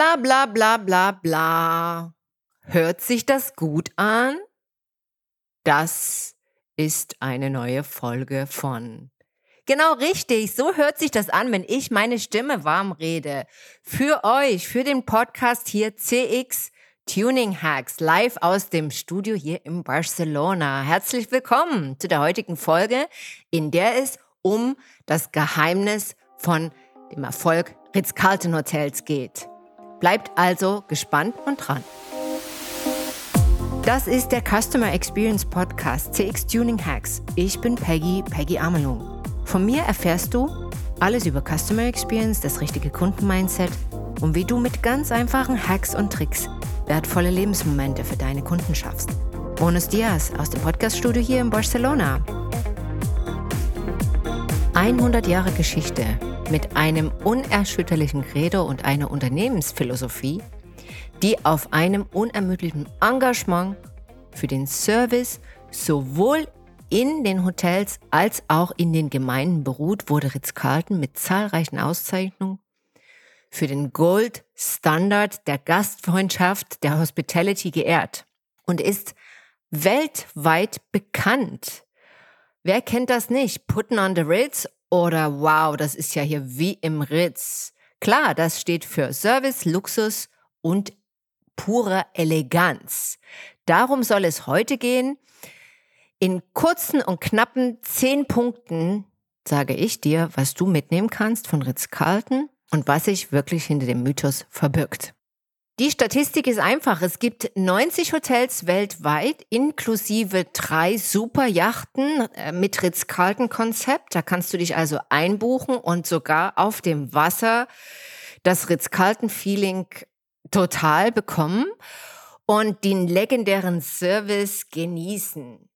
Bla bla bla bla bla. Hört sich das gut an? Das ist eine neue Folge von. Genau richtig, so hört sich das an, wenn ich meine Stimme warm rede. Für euch, für den Podcast hier CX Tuning Hacks live aus dem Studio hier in Barcelona. Herzlich willkommen zu der heutigen Folge, in der es um das Geheimnis von dem Erfolg Ritz-Carlton Hotels geht. Bleibt also gespannt und dran. Das ist der Customer Experience Podcast CX Tuning Hacks. Ich bin Peggy, Peggy Amelung. Von mir erfährst du alles über Customer Experience, das richtige Kundenmindset und wie du mit ganz einfachen Hacks und Tricks wertvolle Lebensmomente für deine Kunden schaffst. Bonus Dias aus dem Podcaststudio hier in Barcelona. 100 Jahre Geschichte mit einem unerschütterlichen Credo und einer Unternehmensphilosophie, die auf einem unermüdlichen Engagement für den Service sowohl in den Hotels als auch in den Gemeinden beruht, wurde Ritz-Carlton mit zahlreichen Auszeichnungen für den Gold Standard der Gastfreundschaft, der Hospitality geehrt und ist weltweit bekannt. Wer kennt das nicht? Putten on the Ritz oder wow, das ist ja hier wie im Ritz. Klar, das steht für Service, Luxus und pure Eleganz. Darum soll es heute gehen. In kurzen und knappen zehn Punkten sage ich dir, was du mitnehmen kannst von Ritz-Carlton und was sich wirklich hinter dem Mythos verbirgt. Die Statistik ist einfach. Es gibt 90 Hotels weltweit, inklusive drei Superjachten äh, mit Ritz-Carlton-Konzept. Da kannst du dich also einbuchen und sogar auf dem Wasser das Ritz-Carlton-Feeling total bekommen und den legendären Service genießen.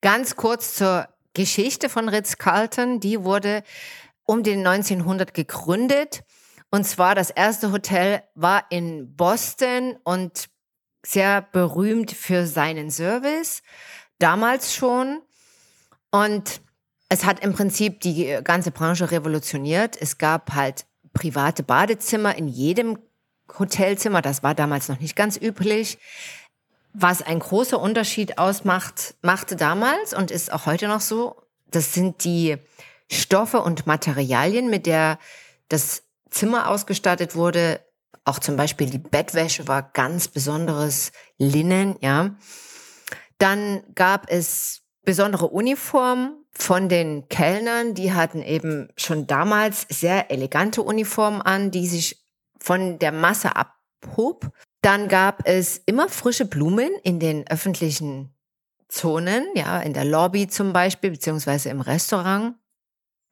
Ganz kurz zur Geschichte von Ritz-Carlton. Die wurde um den 1900 gegründet und zwar das erste Hotel war in Boston und sehr berühmt für seinen Service, damals schon. Und es hat im Prinzip die ganze Branche revolutioniert. Es gab halt private Badezimmer in jedem Hotelzimmer. Das war damals noch nicht ganz üblich. Was ein großer Unterschied ausmacht, machte damals und ist auch heute noch so, das sind die Stoffe und Materialien, mit der das Zimmer ausgestattet wurde. Auch zum Beispiel die Bettwäsche war ganz besonderes Linnen, ja. Dann gab es besondere Uniformen von den Kellnern. Die hatten eben schon damals sehr elegante Uniformen an, die sich von der Masse abhob. Dann gab es immer frische Blumen in den öffentlichen Zonen, ja, in der Lobby zum Beispiel, beziehungsweise im Restaurant.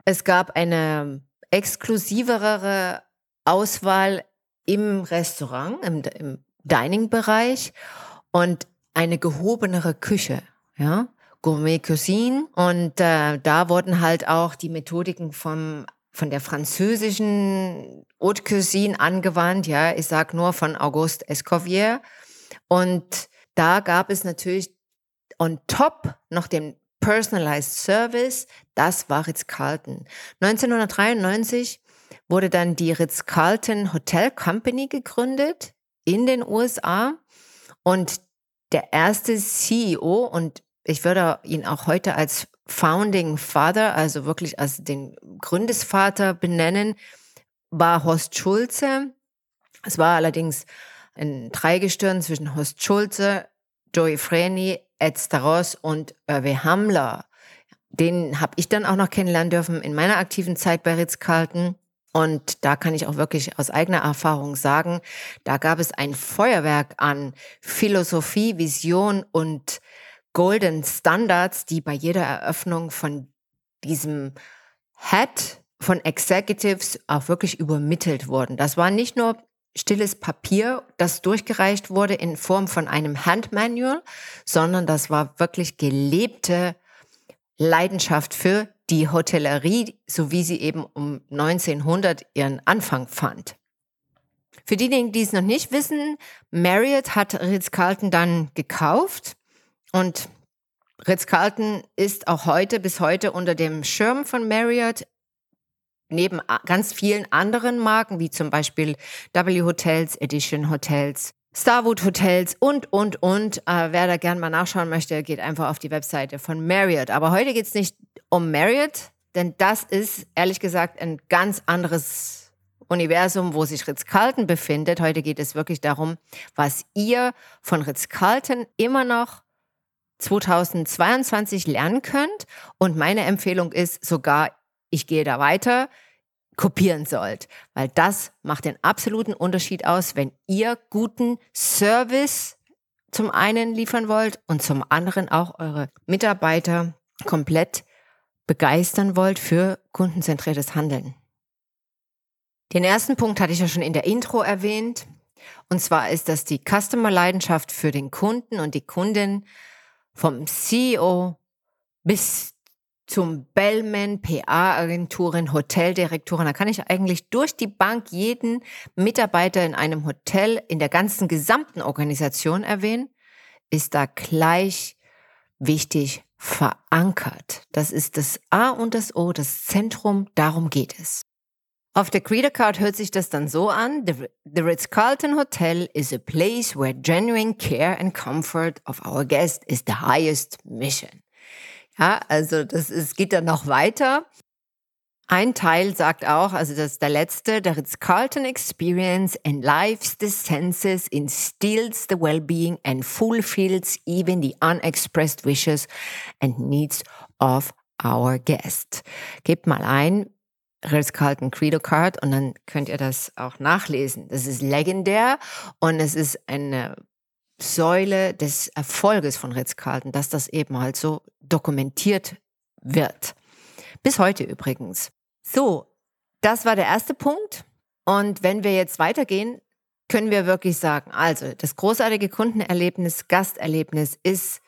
Es gab eine exklusivere Auswahl im Restaurant, im, im Dining-Bereich und eine gehobenere Küche, ja, Gourmet Cuisine. Und äh, da wurden halt auch die Methodiken vom von der französischen Haute Cuisine angewandt, ja, ich sag nur von Auguste Escoffier. Und da gab es natürlich on top noch den Personalized Service, das war Ritz-Carlton. 1993 wurde dann die Ritz-Carlton Hotel Company gegründet in den USA und der erste CEO und ich würde ihn auch heute als Founding Father, also wirklich als den Gründesvater benennen, war Horst Schulze. Es war allerdings ein Dreigestirn zwischen Horst Schulze, Joey Freni, Ed Staros und Irve Hamler. Den habe ich dann auch noch kennenlernen dürfen in meiner aktiven Zeit bei Ritz-Carlton. Und da kann ich auch wirklich aus eigener Erfahrung sagen, da gab es ein Feuerwerk an Philosophie, Vision und Golden Standards, die bei jeder Eröffnung von diesem Head von Executives auch wirklich übermittelt wurden. Das war nicht nur stilles Papier, das durchgereicht wurde in Form von einem Handmanual, sondern das war wirklich gelebte Leidenschaft für die Hotellerie, so wie sie eben um 1900 ihren Anfang fand. Für diejenigen, die es noch nicht wissen, Marriott hat Ritz-Carlton dann gekauft und Ritz-Carlton ist auch heute bis heute unter dem Schirm von Marriott neben ganz vielen anderen Marken, wie zum Beispiel W Hotels, Edition Hotels, Starwood Hotels und, und, und. Äh, wer da gerne mal nachschauen möchte, geht einfach auf die Webseite von Marriott. Aber heute geht es nicht um Marriott, denn das ist ehrlich gesagt ein ganz anderes Universum, wo sich Ritz-Carlton befindet. Heute geht es wirklich darum, was ihr von Ritz-Carlton immer noch 2022 lernen könnt. Und meine Empfehlung ist sogar, ich gehe da weiter, kopieren sollt, weil das macht den absoluten Unterschied aus, wenn ihr guten Service zum einen liefern wollt und zum anderen auch eure Mitarbeiter komplett begeistern wollt für kundenzentriertes Handeln. Den ersten Punkt hatte ich ja schon in der Intro erwähnt. Und zwar ist das die Customer-Leidenschaft für den Kunden und die Kundin vom CEO bis zum Bellman, PA-Agenturen, Hoteldirektoren. Da kann ich eigentlich durch die Bank jeden Mitarbeiter in einem Hotel in der ganzen gesamten Organisation erwähnen, ist da gleich wichtig verankert. Das ist das A und das O, das Zentrum, darum geht es. Auf der Creator Card hört sich das dann so an. The, the Ritz-Carlton Hotel is a place where genuine care and comfort of our guests is the highest mission. Ja, also das ist, geht dann noch weiter. Ein Teil sagt auch, also das ist der letzte, der Ritz-Carlton Experience enlives the senses, instills the well-being and fulfills even the unexpressed wishes and needs of our guest. Gebt mal ein, Ritz-Carlton Credo Card und dann könnt ihr das auch nachlesen. Das ist legendär und es ist eine Säule des Erfolges von Ritz-Carlton, dass das eben halt so dokumentiert wird. Bis heute übrigens. So, das war der erste Punkt. Und wenn wir jetzt weitergehen, können wir wirklich sagen, also das großartige Kundenerlebnis, Gasterlebnis ist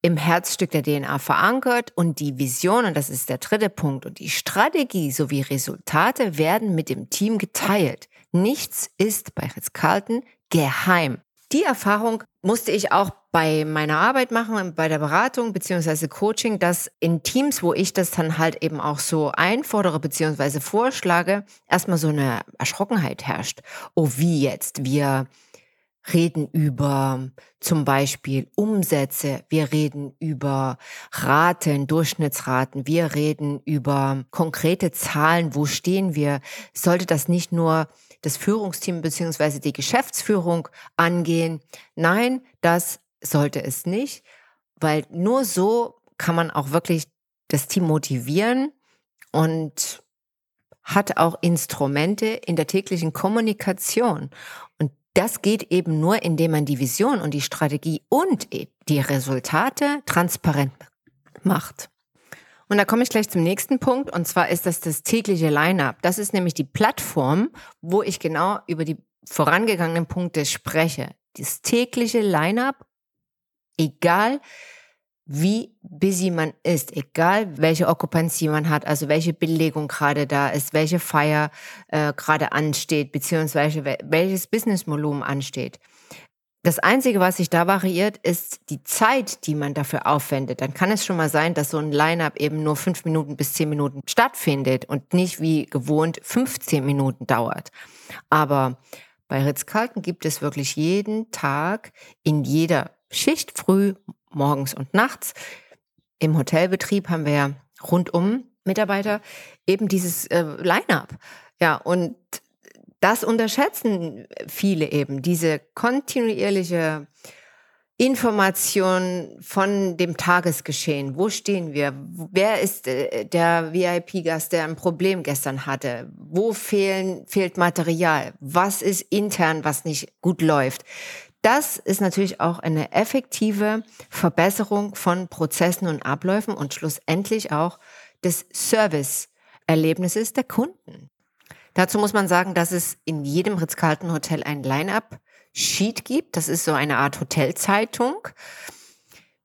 im Herzstück der DNA verankert und die Vision, und das ist der dritte Punkt, und die Strategie sowie Resultate werden mit dem Team geteilt. Nichts ist bei Ritz-Carlton geheim. Die Erfahrung musste ich auch bei meiner Arbeit machen, bei der Beratung beziehungsweise Coaching, dass in Teams, wo ich das dann halt eben auch so einfordere beziehungsweise vorschlage, erstmal so eine Erschrockenheit herrscht. Oh, wie jetzt? Wir reden über zum Beispiel Umsätze, wir reden über Raten, Durchschnittsraten, wir reden über konkrete Zahlen, wo stehen wir. Sollte das nicht nur das Führungsteam beziehungsweise die Geschäftsführung angehen. Nein, das sollte es nicht, weil nur so kann man auch wirklich das Team motivieren und hat auch Instrumente in der täglichen Kommunikation. Und das geht eben nur, indem man die Vision und die Strategie und die Resultate transparent macht. Und da komme ich gleich zum nächsten Punkt, und zwar ist das das tägliche Line-up. Das ist nämlich die Plattform, wo ich genau über die vorangegangenen Punkte spreche. Das tägliche Line-up, egal wie busy man ist, egal welche Okkupantie man hat, also welche Belegung gerade da ist, welche Feier äh, gerade ansteht, beziehungsweise welches Businessvolumen ansteht. Das Einzige, was sich da variiert, ist die Zeit, die man dafür aufwendet. Dann kann es schon mal sein, dass so ein Line-up eben nur fünf Minuten bis zehn Minuten stattfindet und nicht wie gewohnt 15 Minuten dauert. Aber bei Ritz-Carlton gibt es wirklich jeden Tag in jeder Schicht, früh, morgens und nachts. Im Hotelbetrieb haben wir ja rundum Mitarbeiter eben dieses äh, Line-up. Ja, und das unterschätzen viele eben, diese kontinuierliche Information von dem Tagesgeschehen. Wo stehen wir? Wer ist äh, der VIP-Gast, der ein Problem gestern hatte? Wo fehlen, fehlt Material? Was ist intern, was nicht gut läuft? Das ist natürlich auch eine effektive Verbesserung von Prozessen und Abläufen und schlussendlich auch des Service-Erlebnisses der Kunden. Dazu muss man sagen, dass es in jedem Ritz-Carlton-Hotel ein Line-Up-Sheet gibt. Das ist so eine Art Hotelzeitung.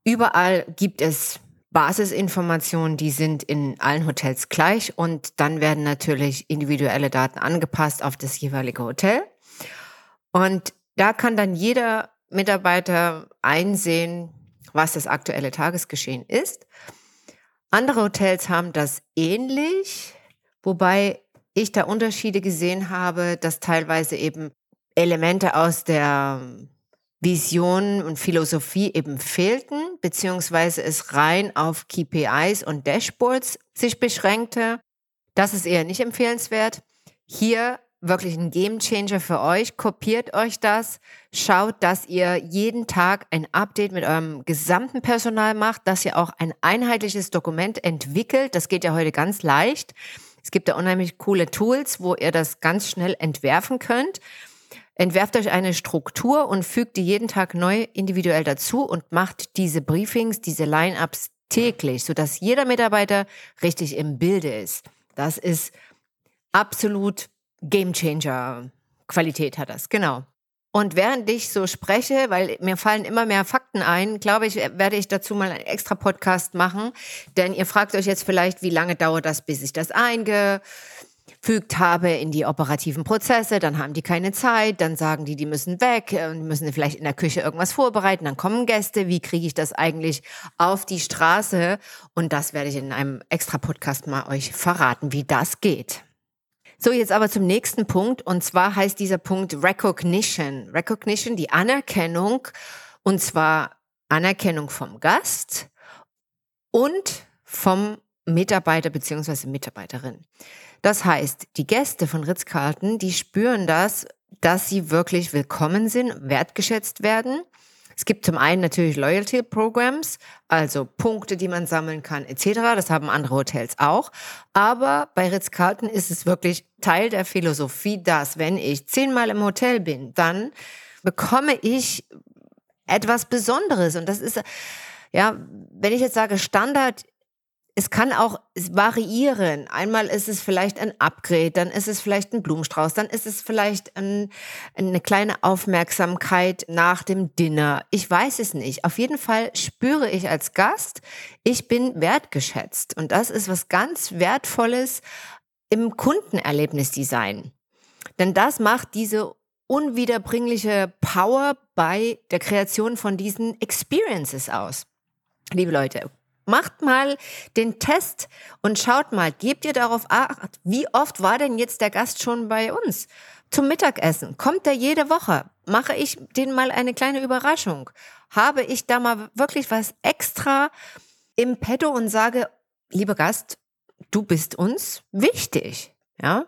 Überall gibt es Basisinformationen, die sind in allen Hotels gleich und dann werden natürlich individuelle Daten angepasst auf das jeweilige Hotel. Und da kann dann jeder Mitarbeiter einsehen, was das aktuelle Tagesgeschehen ist. Andere Hotels haben das ähnlich, wobei ich da Unterschiede gesehen habe, dass teilweise eben Elemente aus der Vision und Philosophie eben fehlten, beziehungsweise es rein auf KPIs und Dashboards sich beschränkte. Das ist eher nicht empfehlenswert. Hier wirklich ein Game Changer für euch. Kopiert euch das. Schaut, dass ihr jeden Tag ein Update mit eurem gesamten Personal macht, dass ihr auch ein einheitliches Dokument entwickelt. Das geht ja heute ganz leicht. Es gibt da unheimlich coole Tools, wo ihr das ganz schnell entwerfen könnt. Entwerft euch eine Struktur und fügt die jeden Tag neu individuell dazu und macht diese Briefings, diese Line-ups täglich, sodass jeder Mitarbeiter richtig im Bilde ist. Das ist absolut Gamechanger Qualität hat das, genau. Und während ich so spreche, weil mir fallen immer mehr Fakten ein, glaube ich, werde ich dazu mal einen extra Podcast machen. Denn ihr fragt euch jetzt vielleicht, wie lange dauert das, bis ich das eingefügt habe in die operativen Prozesse. Dann haben die keine Zeit, dann sagen die, die müssen weg, äh, müssen vielleicht in der Küche irgendwas vorbereiten, dann kommen Gäste. Wie kriege ich das eigentlich auf die Straße? Und das werde ich in einem extra Podcast mal euch verraten, wie das geht. So, jetzt aber zum nächsten Punkt. Und zwar heißt dieser Punkt Recognition. Recognition, die Anerkennung. Und zwar Anerkennung vom Gast und vom Mitarbeiter bzw. Mitarbeiterin. Das heißt, die Gäste von Ritz-Carlton, die spüren das, dass sie wirklich willkommen sind, wertgeschätzt werden es gibt zum einen natürlich Loyalty Programs, also Punkte, die man sammeln kann, etc. Das haben andere Hotels auch. Aber bei Ritz-Carlton ist es wirklich Teil der Philosophie, dass wenn ich zehnmal im Hotel bin, dann bekomme ich etwas Besonderes. Und das ist, ja, wenn ich jetzt sage Standard, es kann auch variieren. Einmal ist es vielleicht ein Upgrade, dann ist es vielleicht ein Blumenstrauß, dann ist es vielleicht ein, eine kleine Aufmerksamkeit nach dem Dinner. Ich weiß es nicht. Auf jeden Fall spüre ich als Gast, ich bin wertgeschätzt. Und das ist was ganz Wertvolles im Kundenerlebnisdesign. Denn das macht diese unwiederbringliche Power bei der Kreation von diesen Experiences aus. Liebe Leute, Macht mal den Test und schaut mal, gebt ihr darauf acht, wie oft war denn jetzt der Gast schon bei uns? Zum Mittagessen. Kommt er jede Woche? Mache ich den mal eine kleine Überraschung? Habe ich da mal wirklich was extra im Petto und sage, lieber Gast, du bist uns wichtig, ja?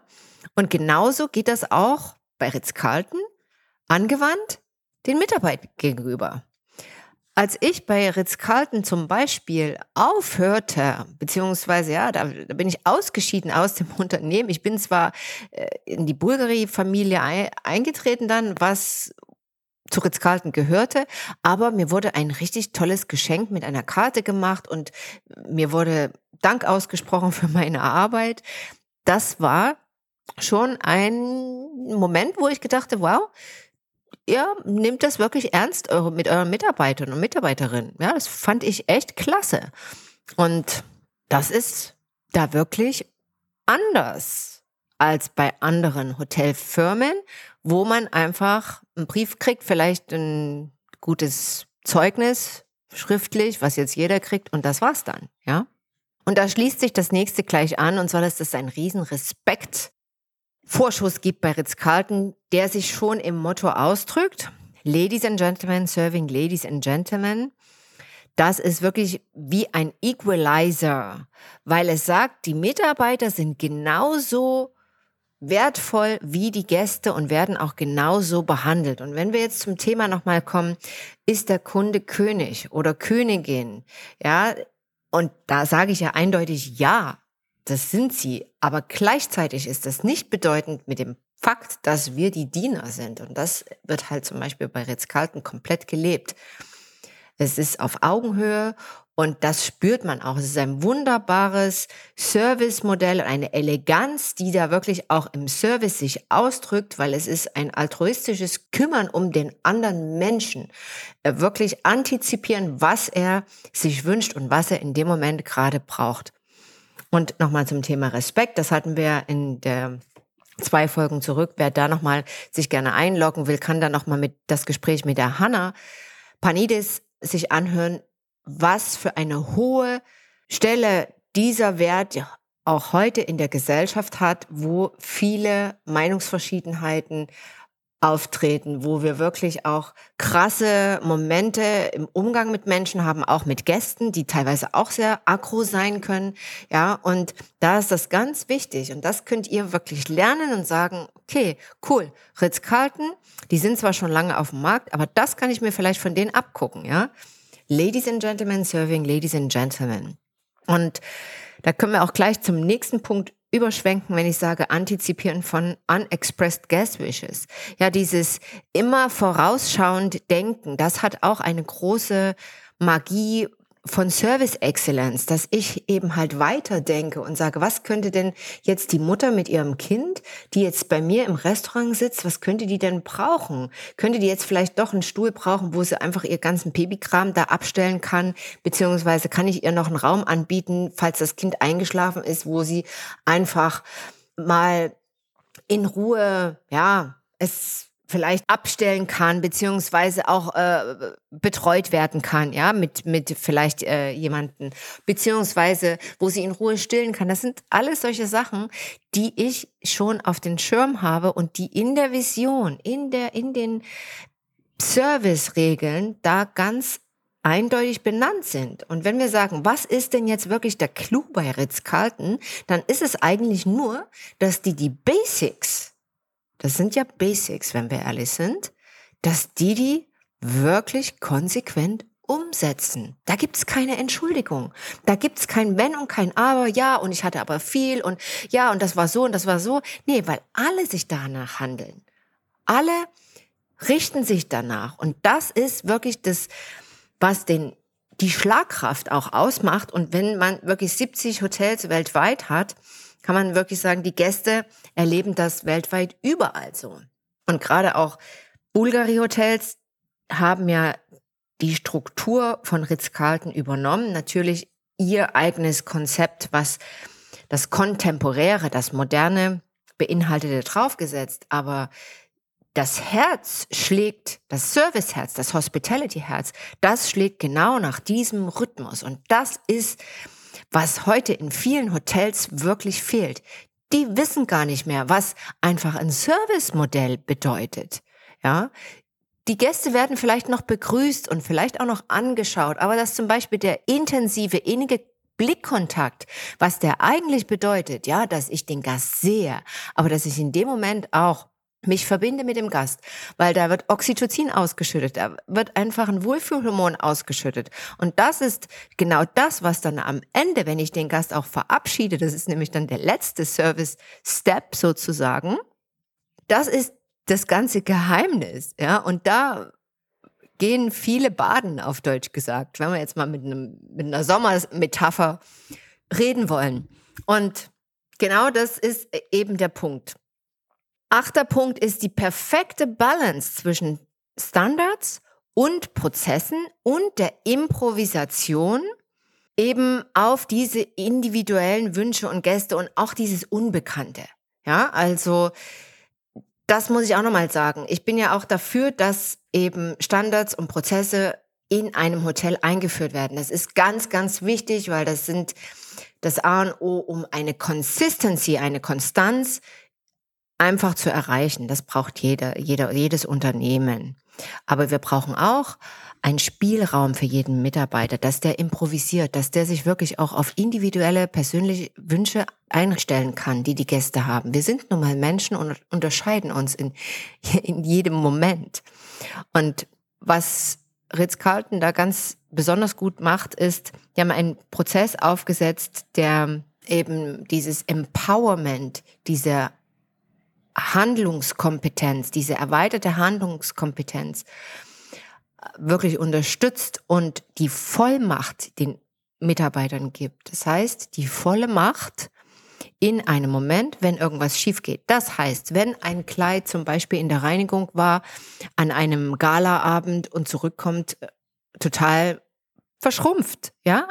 Und genauso geht das auch bei Ritz-Carlton angewandt den Mitarbeitern gegenüber. Als ich bei Ritz-Carlton zum Beispiel aufhörte, beziehungsweise ja, da, da, bin ich ausgeschieden aus dem Unternehmen. Ich bin zwar äh, in die Bulgari-Familie ein, eingetreten dann, was zu Ritz-Carlton gehörte, aber mir wurde ein richtig tolles Geschenk mit einer Karte gemacht und mir wurde Dank ausgesprochen für meine Arbeit. Das war schon ein Moment, wo ich gedachte, wow, ihr nehmt das wirklich ernst eure, mit euren Mitarbeitern und Mitarbeiterinnen. Ja, das fand ich echt klasse. Und das ist da wirklich anders als bei anderen Hotelfirmen, wo man einfach einen Brief kriegt, vielleicht ein gutes Zeugnis schriftlich, was jetzt jeder kriegt und das war's dann, ja. Und da schließt sich das nächste gleich an und zwar, dass das ein Riesenrespekt Vorschuss gibt bei Ritz-Carlton, der sich schon im Motto ausdrückt. Ladies and Gentlemen, serving Ladies and Gentlemen. Das ist wirklich wie ein Equalizer, weil es sagt, die Mitarbeiter sind genauso wertvoll wie die Gäste und werden auch genauso behandelt. Und wenn wir jetzt zum Thema nochmal kommen, ist der Kunde König oder Königin? Ja, und da sage ich ja eindeutig ja. Das sind sie. Aber gleichzeitig ist das nicht bedeutend mit dem Fakt, dass wir die Diener sind. Und das wird halt zum Beispiel bei Ritz-Carlton komplett gelebt. Es ist auf Augenhöhe und das spürt man auch. Es ist ein wunderbares Servicemodell, eine Eleganz, die da wirklich auch im Service sich ausdrückt, weil es ist ein altruistisches Kümmern um den anderen Menschen. Wirklich antizipieren, was er sich wünscht und was er in dem Moment gerade braucht. Und nochmal zum Thema Respekt, das hatten wir in der zwei Folgen zurück. Wer da nochmal sich gerne einloggen will, kann da nochmal mit das Gespräch mit der Hanna Panidis sich anhören, was für eine hohe Stelle dieser Wert auch heute in der Gesellschaft hat, wo viele Meinungsverschiedenheiten auftreten, wo wir wirklich auch krasse Momente im Umgang mit Menschen haben, auch mit Gästen, die teilweise auch sehr aggro sein können. Ja, und da ist das ganz wichtig. Und das könnt ihr wirklich lernen und sagen, okay, cool, Ritz-Carlton, die sind zwar schon lange auf dem Markt, aber das kann ich mir vielleicht von denen abgucken, ja. Ladies and Gentlemen serving Ladies and Gentlemen. Und da können wir auch gleich zum nächsten Punkt überschwenken, wenn ich sage antizipieren von unexpressed gas wishes. Ja, dieses immer vorausschauend denken, das hat auch eine große Magie von Service Excellence, dass ich eben halt weiterdenke und sage, was könnte denn jetzt die Mutter mit ihrem Kind, die jetzt bei mir im Restaurant sitzt, was könnte die denn brauchen? Könnte die jetzt vielleicht doch einen Stuhl brauchen, wo sie einfach ihr ganzen Babykram da abstellen kann? Beziehungsweise kann ich ihr noch einen Raum anbieten, falls das Kind eingeschlafen ist, wo sie einfach mal in Ruhe, ja, es vielleicht abstellen kann, beziehungsweise auch äh, betreut werden kann, ja, mit, mit vielleicht äh, jemanden, beziehungsweise wo sie in Ruhe stillen kann. Das sind alles solche Sachen, die ich schon auf den Schirm habe und die in der Vision, in der, in den Service-Regeln da ganz eindeutig benannt sind. Und wenn wir sagen, was ist denn jetzt wirklich der Clou bei Ritz-Carlton, dann ist es eigentlich nur, dass die die Basics das sind ja Basics, wenn wir ehrlich sind, dass die die wirklich konsequent umsetzen. Da gibt's keine Entschuldigung. Da gibt's kein Wenn und kein Aber. Ja, und ich hatte aber viel und ja, und das war so und das war so. Nee, weil alle sich danach handeln. Alle richten sich danach. Und das ist wirklich das, was den, die Schlagkraft auch ausmacht. Und wenn man wirklich 70 Hotels weltweit hat, kann man wirklich sagen, die Gäste erleben das weltweit überall so. Und gerade auch Bulgari-Hotels haben ja die Struktur von Ritz-Carlton übernommen. Natürlich ihr eigenes Konzept, was das Kontemporäre, das Moderne beinhaltete, draufgesetzt. Aber das Herz schlägt, das Service-Herz, das Hospitality-Herz, das schlägt genau nach diesem Rhythmus. Und das ist was heute in vielen Hotels wirklich fehlt. Die wissen gar nicht mehr, was einfach ein Servicemodell bedeutet. Ja, die Gäste werden vielleicht noch begrüßt und vielleicht auch noch angeschaut, aber dass zum Beispiel der intensive, innige Blickkontakt, was der eigentlich bedeutet, ja, dass ich den Gast sehe, aber dass ich in dem Moment auch mich verbinde mit dem Gast, weil da wird Oxytocin ausgeschüttet, da wird einfach ein Wohlfühlhormon ausgeschüttet. Und das ist genau das, was dann am Ende, wenn ich den Gast auch verabschiede, das ist nämlich dann der letzte Service-Step sozusagen, das ist das ganze Geheimnis, ja, und da gehen viele baden, auf Deutsch gesagt, wenn wir jetzt mal mit, einem, mit einer Sommermetapher reden wollen. Und genau das ist eben der Punkt. Achter Punkt ist die perfekte Balance zwischen Standards und Prozessen und der Improvisation eben auf diese individuellen Wünsche und Gäste und auch dieses Unbekannte. Ja, also das muss ich auch nochmal sagen. Ich bin ja auch dafür, dass eben Standards und Prozesse in einem Hotel eingeführt werden. Das ist ganz, ganz wichtig, weil das sind das A und O, um eine Consistency, eine Konstanz einfach zu erreichen. Das braucht jeder, jeder, jedes Unternehmen. Aber wir brauchen auch einen Spielraum für jeden Mitarbeiter, dass der improvisiert, dass der sich wirklich auch auf individuelle persönliche Wünsche einstellen kann, die die Gäste haben. Wir sind nun mal Menschen und unterscheiden uns in, in jedem Moment. Und was Ritz-Carlton da ganz besonders gut macht, ist, die haben einen Prozess aufgesetzt, der eben dieses Empowerment dieser Handlungskompetenz, diese erweiterte Handlungskompetenz äh, wirklich unterstützt und die Vollmacht den Mitarbeitern gibt. Das heißt, die volle Macht in einem Moment, wenn irgendwas schief geht. Das heißt, wenn ein Kleid zum Beispiel in der Reinigung war, an einem Galaabend und zurückkommt, äh, total verschrumpft, ja,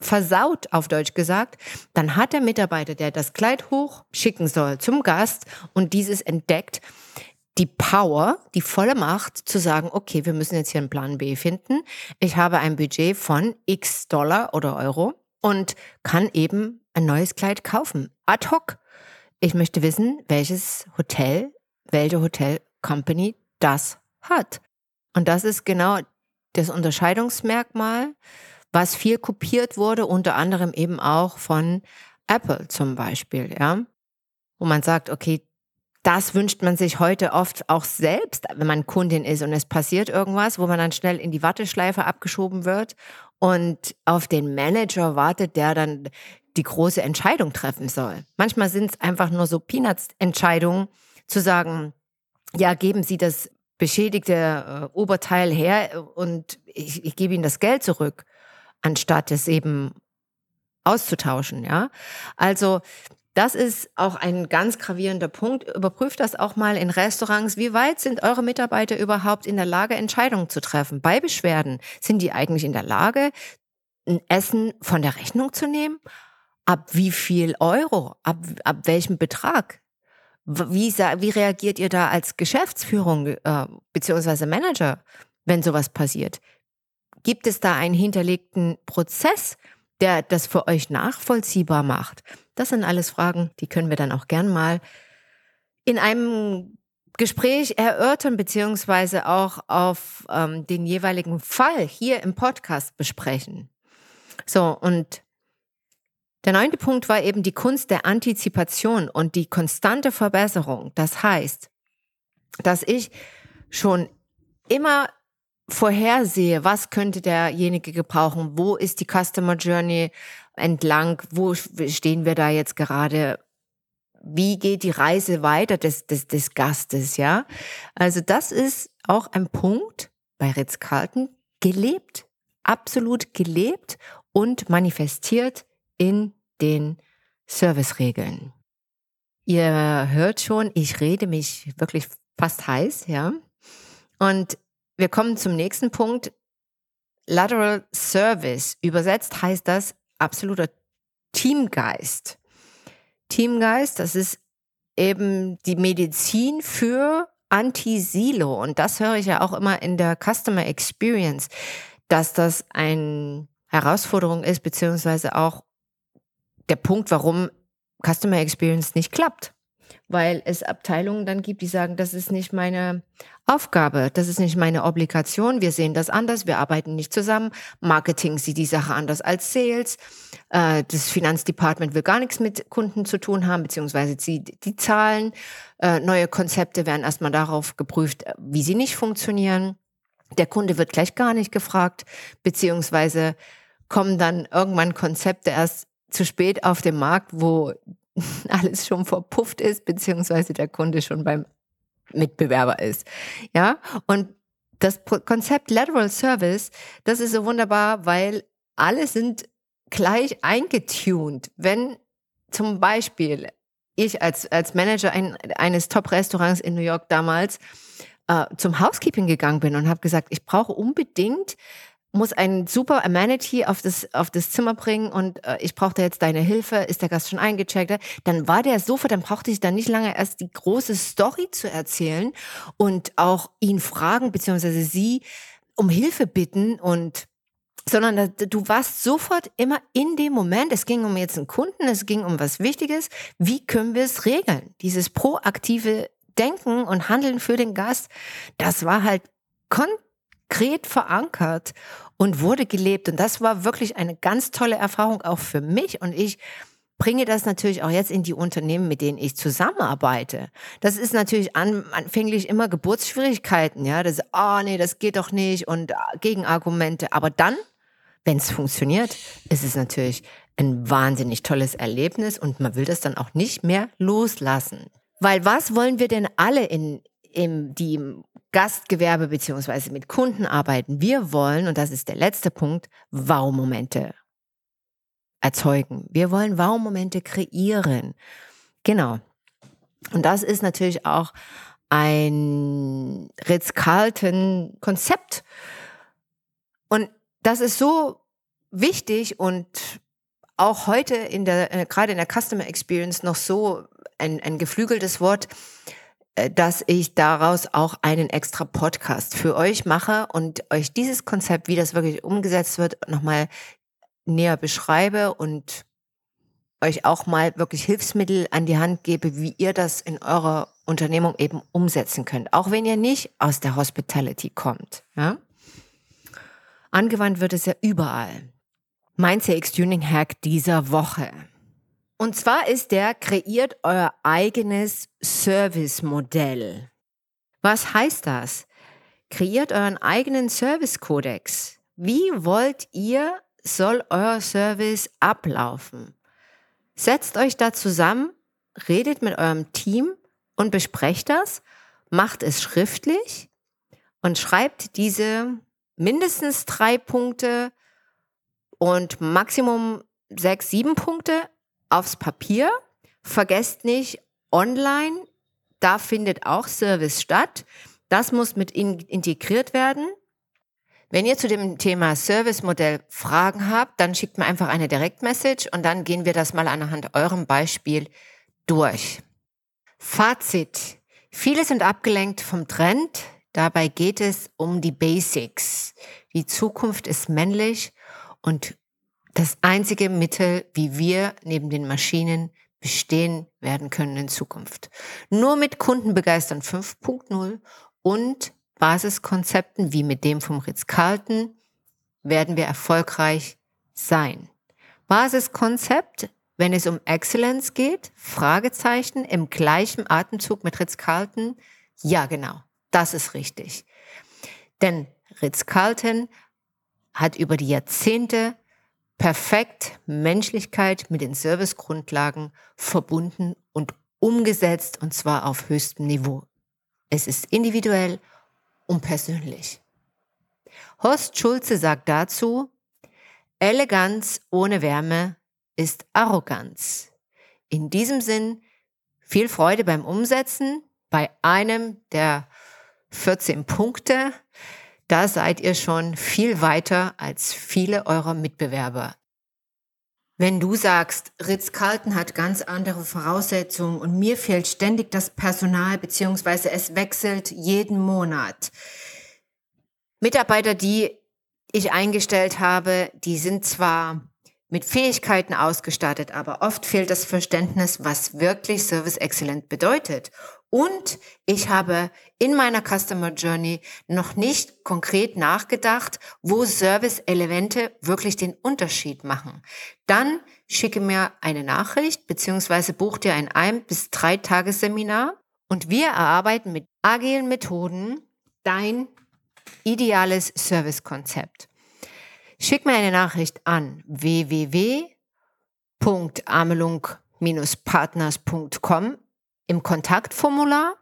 versaut, auf Deutsch gesagt, dann hat der Mitarbeiter, der das Kleid hoch schicken soll zum Gast und dieses entdeckt, die Power, die volle Macht zu sagen, okay, wir müssen jetzt hier einen Plan B finden. Ich habe ein Budget von x Dollar oder Euro und kann eben ein neues Kleid kaufen. Ad hoc. Ich möchte wissen, welches Hotel, welche Hotel Company das hat. Und das ist genau das Unterscheidungsmerkmal, was viel kopiert wurde, unter anderem eben auch von Apple zum Beispiel, ja. Wo man sagt, okay, das wünscht man sich heute oft auch selbst, wenn man Kundin ist und es passiert irgendwas, wo man dann schnell in die Warteschleife abgeschoben wird und auf den Manager wartet, der dann die große Entscheidung treffen soll. Manchmal sind es einfach nur so Peanuts-Entscheidungen, zu sagen, ja, geben Sie das beschädigte äh, Oberteil her und ich, ich gebe Ihnen das Geld zurück, anstatt es eben auszutauschen, ja. Also, das ist auch ein ganz gravierender Punkt. Überprüft das auch mal in Restaurants. Wie weit sind eure Mitarbeiter überhaupt in der Lage, Entscheidungen zu treffen? Bei Beschwerden sind die eigentlich in der Lage, ein Essen von der Rechnung zu nehmen? Ab wie viel Euro? Ab, ab welchem Betrag? Wie, wie reagiert ihr da als Geschäftsführung äh, beziehungsweise Manager, wenn sowas passiert? Gibt es da einen hinterlegten Prozess, der das für euch nachvollziehbar macht? Das sind alles Fragen, die können wir dann auch gern mal in einem Gespräch erörtern, beziehungsweise auch auf ähm, den jeweiligen Fall hier im Podcast besprechen. So, und der neunte Punkt war eben die Kunst der Antizipation und die konstante Verbesserung. Das heißt, dass ich schon immer vorhersehe, was könnte derjenige gebrauchen, wo ist die Customer Journey entlang, wo stehen wir da jetzt gerade, wie geht die Reise weiter des, des, des Gastes, ja? Also das ist auch ein Punkt bei Ritz-Carlton gelebt, absolut gelebt und manifestiert in den Serviceregeln. Ihr hört schon, ich rede mich wirklich fast heiß, ja. Und wir kommen zum nächsten Punkt. Lateral Service. Übersetzt heißt das absoluter Teamgeist. Teamgeist, das ist eben die Medizin für Anti-Silo. Und das höre ich ja auch immer in der Customer Experience, dass das eine Herausforderung ist, beziehungsweise auch der Punkt, warum Customer Experience nicht klappt. Weil es Abteilungen dann gibt, die sagen, das ist nicht meine Aufgabe, das ist nicht meine Obligation, wir sehen das anders, wir arbeiten nicht zusammen, Marketing sieht die Sache anders als Sales, äh, das Finanzdepartment will gar nichts mit Kunden zu tun haben, beziehungsweise die, die Zahlen, äh, neue Konzepte werden erstmal darauf geprüft, wie sie nicht funktionieren. Der Kunde wird gleich gar nicht gefragt, beziehungsweise kommen dann irgendwann Konzepte erst zu spät auf dem Markt, wo alles schon verpufft ist, beziehungsweise der Kunde schon beim Mitbewerber ist. Ja, und das Konzept Lateral Service, das ist so wunderbar, weil alle sind gleich eingetuned. Wenn zum Beispiel ich als, als Manager ein, eines Top-Restaurants in New York damals äh, zum Housekeeping gegangen bin und habe gesagt, ich brauche unbedingt muss ein super Amenity auf das, auf das Zimmer bringen und äh, ich brauchte jetzt deine Hilfe, ist der Gast schon eingecheckt? Dann war der sofort, dann brauchte ich dann nicht lange erst die große Story zu erzählen und auch ihn fragen, beziehungsweise sie um Hilfe bitten und sondern du warst sofort immer in dem Moment, es ging um jetzt einen Kunden, es ging um was Wichtiges, wie können wir es regeln? Dieses proaktive Denken und Handeln für den Gast, das war halt konkret verankert und wurde gelebt. Und das war wirklich eine ganz tolle Erfahrung auch für mich. Und ich bringe das natürlich auch jetzt in die Unternehmen, mit denen ich zusammenarbeite. Das ist natürlich anfänglich immer Geburtsschwierigkeiten, ja. Das, oh nee, das geht doch nicht und äh, Gegenargumente. Aber dann, wenn es funktioniert, ist es natürlich ein wahnsinnig tolles Erlebnis und man will das dann auch nicht mehr loslassen. Weil was wollen wir denn alle in, im, die im Gastgewerbe beziehungsweise mit Kunden arbeiten. Wir wollen, und das ist der letzte Punkt, Wow-Momente erzeugen. Wir wollen Wow-Momente kreieren. Genau. Und das ist natürlich auch ein Ritz-Carlton-Konzept. Und das ist so wichtig und auch heute in der, äh, gerade in der Customer Experience noch so ein, ein geflügeltes Wort, dass ich daraus auch einen extra Podcast für euch mache und euch dieses Konzept, wie das wirklich umgesetzt wird, nochmal näher beschreibe und euch auch mal wirklich Hilfsmittel an die Hand gebe, wie ihr das in eurer Unternehmung eben umsetzen könnt, auch wenn ihr nicht aus der Hospitality kommt. Ja? Angewandt wird es ja überall. Mein CX-Tuning-Hack dieser Woche. Und zwar ist der, kreiert euer eigenes Service-Modell. Was heißt das? Kreiert euren eigenen Service-Kodex. Wie wollt ihr, soll euer Service ablaufen? Setzt euch da zusammen, redet mit eurem Team und besprecht das, macht es schriftlich und schreibt diese mindestens drei Punkte und Maximum sechs, sieben Punkte aufs Papier. Vergesst nicht, online, da findet auch Service statt. Das muss mit integriert werden. Wenn ihr zu dem Thema Service-Modell Fragen habt, dann schickt mir einfach eine Direktmessage und dann gehen wir das mal anhand eurem Beispiel durch. Fazit. Viele sind abgelenkt vom Trend. Dabei geht es um die Basics. Die Zukunft ist männlich und das einzige Mittel, wie wir neben den Maschinen bestehen werden können in Zukunft. Nur mit Kundenbegeistern 5.0 und Basiskonzepten wie mit dem vom Ritz-Carlton werden wir erfolgreich sein. Basiskonzept, wenn es um Excellence geht, Fragezeichen im gleichen Atemzug mit Ritz-Carlton. Ja, genau, das ist richtig. Denn Ritz-Carlton hat über die Jahrzehnte perfekt Menschlichkeit mit den Servicegrundlagen verbunden und umgesetzt und zwar auf höchstem Niveau. Es ist individuell unpersönlich. Horst Schulze sagt dazu, Eleganz ohne Wärme ist Arroganz. In diesem Sinn viel Freude beim Umsetzen bei einem der 14 Punkte. Da seid ihr schon viel weiter als viele eurer Mitbewerber. Wenn du sagst, Ritz-Carlton hat ganz andere Voraussetzungen und mir fehlt ständig das Personal beziehungsweise es wechselt jeden Monat. Mitarbeiter, die ich eingestellt habe, die sind zwar mit Fähigkeiten ausgestattet, aber oft fehlt das Verständnis, was wirklich Service Excellent bedeutet. Und ich habe in meiner Customer Journey noch nicht konkret nachgedacht, wo Service-Elemente wirklich den Unterschied machen. Dann schicke mir eine Nachricht beziehungsweise buch dir ein ein bis drei Tagesseminar und wir erarbeiten mit agilen Methoden dein ideales Servicekonzept. Schick mir eine Nachricht an www.amelung-partners.com im Kontaktformular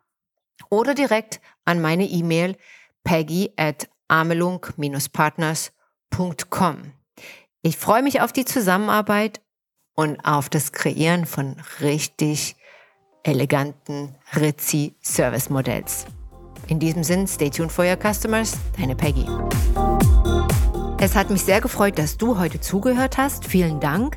oder direkt an meine E-Mail peggy at amelung-partners.com. Ich freue mich auf die Zusammenarbeit und auf das Kreieren von richtig eleganten Ritzi Service Modells. In diesem Sinn, stay tuned for your customers, deine Peggy. Es hat mich sehr gefreut, dass du heute zugehört hast. Vielen Dank.